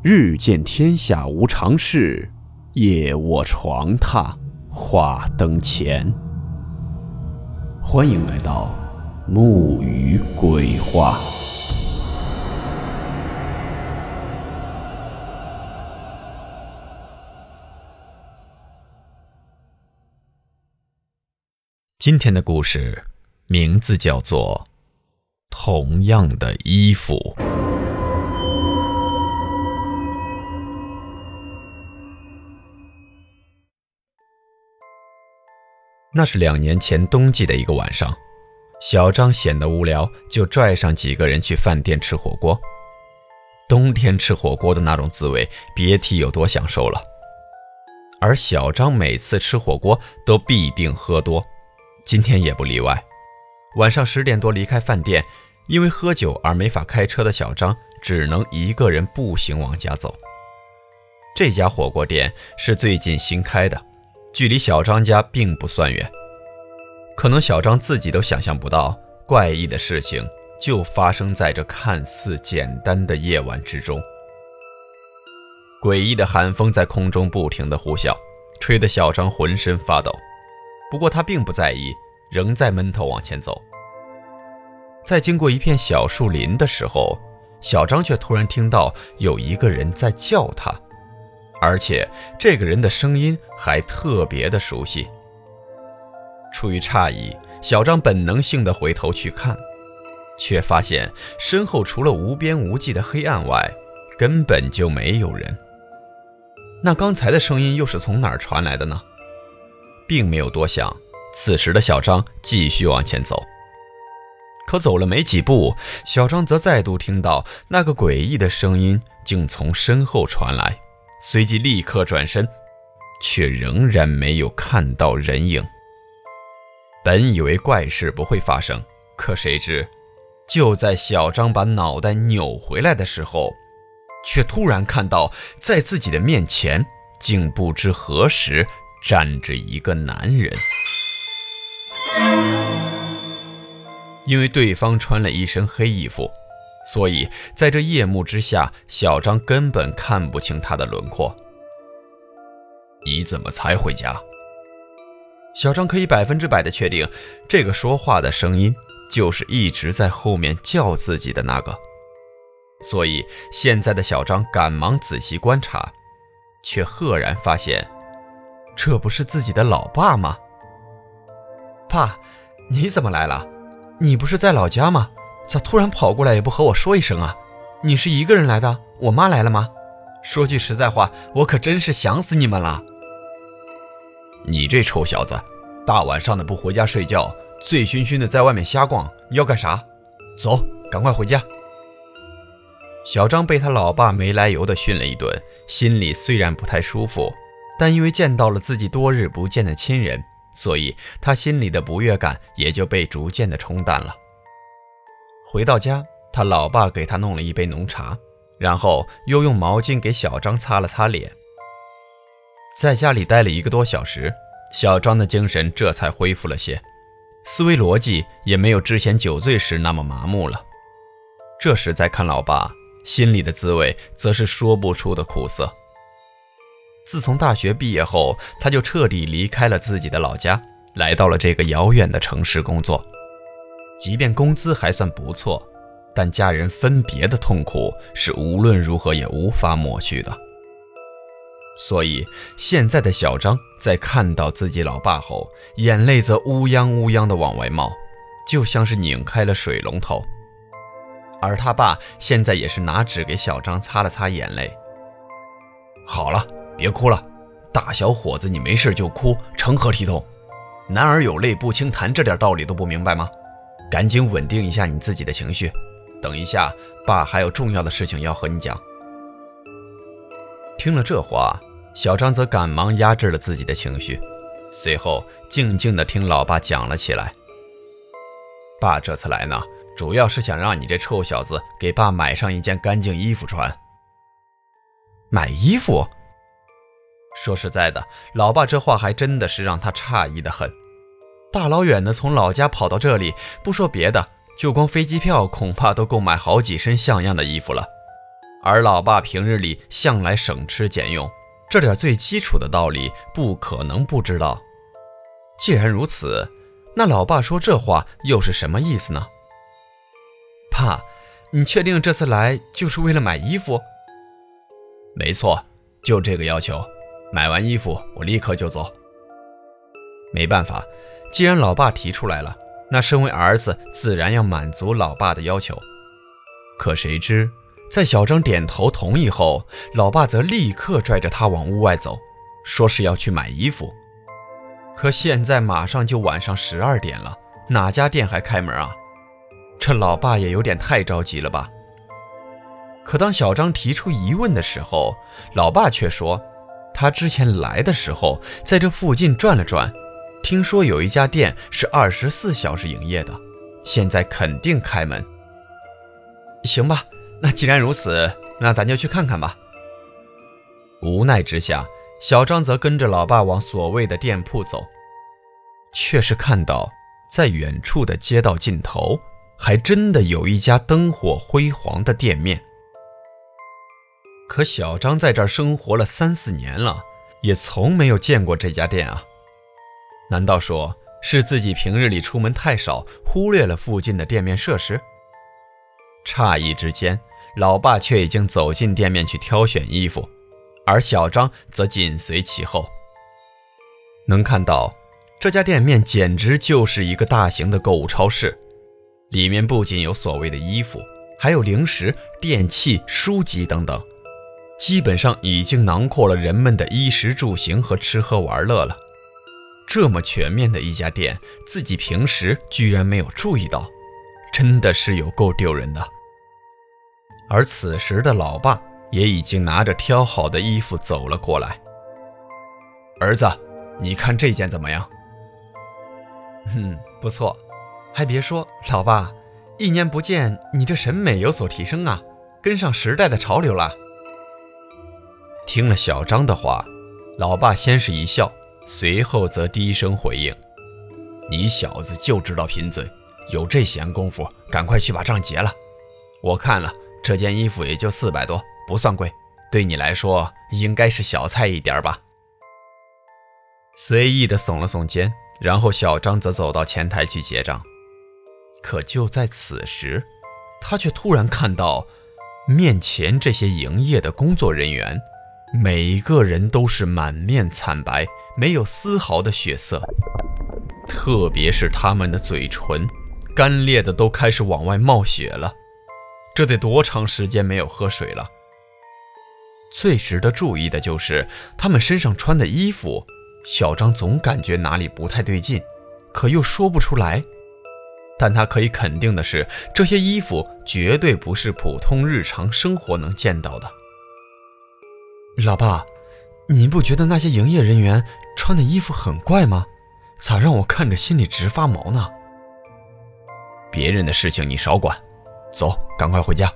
日见天下无常事，夜卧床榻话灯前。欢迎来到木鱼鬼话。今天的故事名字叫做《同样的衣服》。那是两年前冬季的一个晚上，小张显得无聊，就拽上几个人去饭店吃火锅。冬天吃火锅的那种滋味，别提有多享受了。而小张每次吃火锅都必定喝多，今天也不例外。晚上十点多离开饭店，因为喝酒而没法开车的小张，只能一个人步行往家走。这家火锅店是最近新开的。距离小张家并不算远，可能小张自己都想象不到，怪异的事情就发生在这看似简单的夜晚之中。诡异的寒风在空中不停地呼啸，吹得小张浑身发抖。不过他并不在意，仍在闷头往前走。在经过一片小树林的时候，小张却突然听到有一个人在叫他。而且这个人的声音还特别的熟悉。出于诧异，小张本能性的回头去看，却发现身后除了无边无际的黑暗外，根本就没有人。那刚才的声音又是从哪儿传来的呢？并没有多想，此时的小张继续往前走。可走了没几步，小张则再度听到那个诡异的声音，竟从身后传来。随即立刻转身，却仍然没有看到人影。本以为怪事不会发生，可谁知，就在小张把脑袋扭回来的时候，却突然看到在自己的面前，竟不知何时站着一个男人。因为对方穿了一身黑衣服。所以，在这夜幕之下，小张根本看不清他的轮廓。你怎么才回家？小张可以百分之百的确定，这个说话的声音就是一直在后面叫自己的那个。所以，现在的小张赶忙仔细观察，却赫然发现，这不是自己的老爸吗？爸，你怎么来了？你不是在老家吗？咋突然跑过来也不和我说一声啊？你是一个人来的？我妈来了吗？说句实在话，我可真是想死你们了。你这臭小子，大晚上的不回家睡觉，醉醺醺的在外面瞎逛，你要干啥？走，赶快回家。小张被他老爸没来由的训了一顿，心里虽然不太舒服，但因为见到了自己多日不见的亲人，所以他心里的不悦感也就被逐渐的冲淡了。回到家，他老爸给他弄了一杯浓茶，然后又用毛巾给小张擦了擦脸。在家里待了一个多小时，小张的精神这才恢复了些，思维逻辑也没有之前酒醉时那么麻木了。这时再看老爸，心里的滋味则是说不出的苦涩。自从大学毕业后，他就彻底离开了自己的老家，来到了这个遥远的城市工作。即便工资还算不错，但家人分别的痛苦是无论如何也无法抹去的。所以，现在的小张在看到自己老爸后，眼泪则乌泱乌泱的往外冒，就像是拧开了水龙头。而他爸现在也是拿纸给小张擦了擦眼泪。好了，别哭了，大小伙子，你没事就哭，成何体统？男儿有泪不轻弹，这点道理都不明白吗？赶紧稳定一下你自己的情绪，等一下，爸还有重要的事情要和你讲。听了这话，小张则赶忙压制了自己的情绪，随后静静地听老爸讲了起来。爸这次来呢，主要是想让你这臭小子给爸买上一件干净衣服穿。买衣服？说实在的，老爸这话还真的是让他诧异的很。大老远的从老家跑到这里，不说别的，就光飞机票恐怕都够买好几身像样的衣服了。而老爸平日里向来省吃俭用，这点最基础的道理不可能不知道。既然如此，那老爸说这话又是什么意思呢？爸，你确定这次来就是为了买衣服？没错，就这个要求。买完衣服，我立刻就走。没办法，既然老爸提出来了，那身为儿子自然要满足老爸的要求。可谁知，在小张点头同意后，老爸则立刻拽着他往屋外走，说是要去买衣服。可现在马上就晚上十二点了，哪家店还开门啊？这老爸也有点太着急了吧？可当小张提出疑问的时候，老爸却说，他之前来的时候在这附近转了转。听说有一家店是二十四小时营业的，现在肯定开门。行吧，那既然如此，那咱就去看看吧。无奈之下，小张则跟着老爸往所谓的店铺走，却是看到在远处的街道尽头，还真的有一家灯火辉煌的店面。可小张在这儿生活了三四年了，也从没有见过这家店啊。难道说是自己平日里出门太少，忽略了附近的店面设施？诧异之间，老爸却已经走进店面去挑选衣服，而小张则紧随其后。能看到，这家店面简直就是一个大型的购物超市，里面不仅有所谓的衣服，还有零食、电器、书籍等等，基本上已经囊括了人们的衣食住行和吃喝玩乐了。这么全面的一家店，自己平时居然没有注意到，真的是有够丢人的。而此时的老爸也已经拿着挑好的衣服走了过来。儿子，你看这件怎么样？嗯，不错。还别说，老爸，一年不见，你这审美有所提升啊，跟上时代的潮流了。听了小张的话，老爸先是一笑。随后则低声回应：“你小子就知道贫嘴，有这闲工夫，赶快去把账结了。我看了这件衣服也就四百多，不算贵，对你来说应该是小菜一碟吧。”随意的耸了耸肩，然后小张则走到前台去结账。可就在此时，他却突然看到面前这些营业的工作人员，每一个人都是满面惨白。没有丝毫的血色，特别是他们的嘴唇，干裂的都开始往外冒血了。这得多长时间没有喝水了？最值得注意的就是他们身上穿的衣服，小张总感觉哪里不太对劲，可又说不出来。但他可以肯定的是，这些衣服绝对不是普通日常生活能见到的。老爸，你不觉得那些营业人员？穿的衣服很怪吗？咋让我看着心里直发毛呢？别人的事情你少管，走，赶快回家。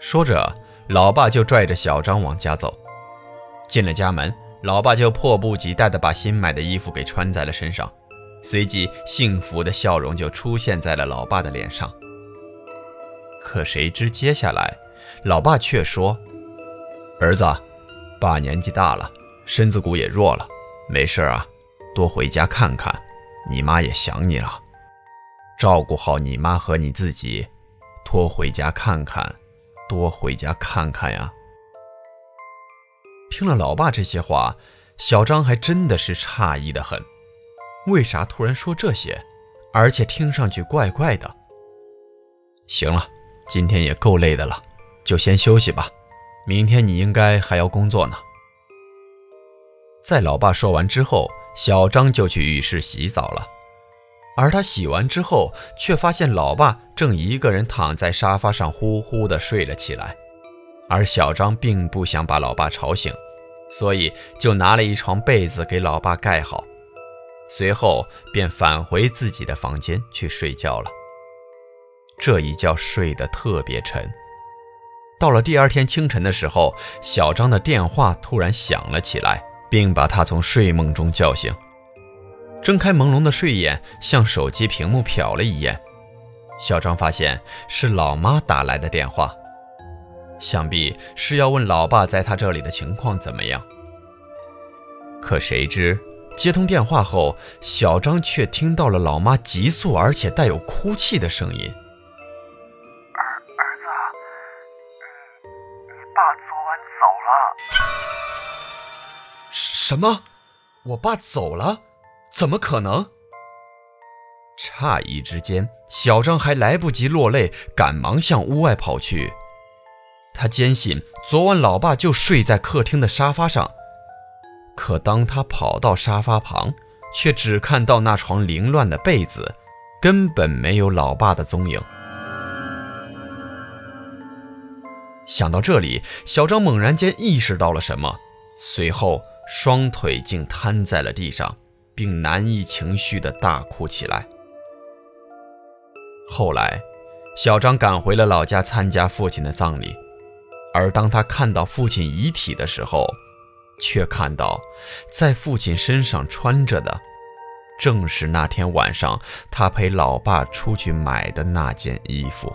说着，老爸就拽着小张往家走。进了家门，老爸就迫不及待地把新买的衣服给穿在了身上，随即幸福的笑容就出现在了老爸的脸上。可谁知接下来，老爸却说：“儿子，爸年纪大了。”身子骨也弱了，没事啊，多回家看看，你妈也想你了。照顾好你妈和你自己，多回家看看，多回家看看呀。听了老爸这些话，小张还真的是诧异的很，为啥突然说这些，而且听上去怪怪的？行了，今天也够累的了，就先休息吧，明天你应该还要工作呢。在老爸说完之后，小张就去浴室洗澡了。而他洗完之后，却发现老爸正一个人躺在沙发上呼呼地睡了起来。而小张并不想把老爸吵醒，所以就拿了一床被子给老爸盖好，随后便返回自己的房间去睡觉了。这一觉睡得特别沉。到了第二天清晨的时候，小张的电话突然响了起来。并把他从睡梦中叫醒，睁开朦胧的睡眼，向手机屏幕瞟了一眼。小张发现是老妈打来的电话。想必是要问老爸在他这里的情况怎么样。可谁知接通电话后，小张却听到了老妈急促而且带有哭泣的声音：“什么？我爸走了？怎么可能？诧异之间，小张还来不及落泪，赶忙向屋外跑去。他坚信昨晚老爸就睡在客厅的沙发上，可当他跑到沙发旁，却只看到那床凌乱的被子，根本没有老爸的踪影。想到这里，小张猛然间意识到了什么，随后双腿竟瘫在了地上，并难以情绪地大哭起来。后来，小张赶回了老家参加父亲的葬礼，而当他看到父亲遗体的时候，却看到在父亲身上穿着的，正是那天晚上他陪老爸出去买的那件衣服。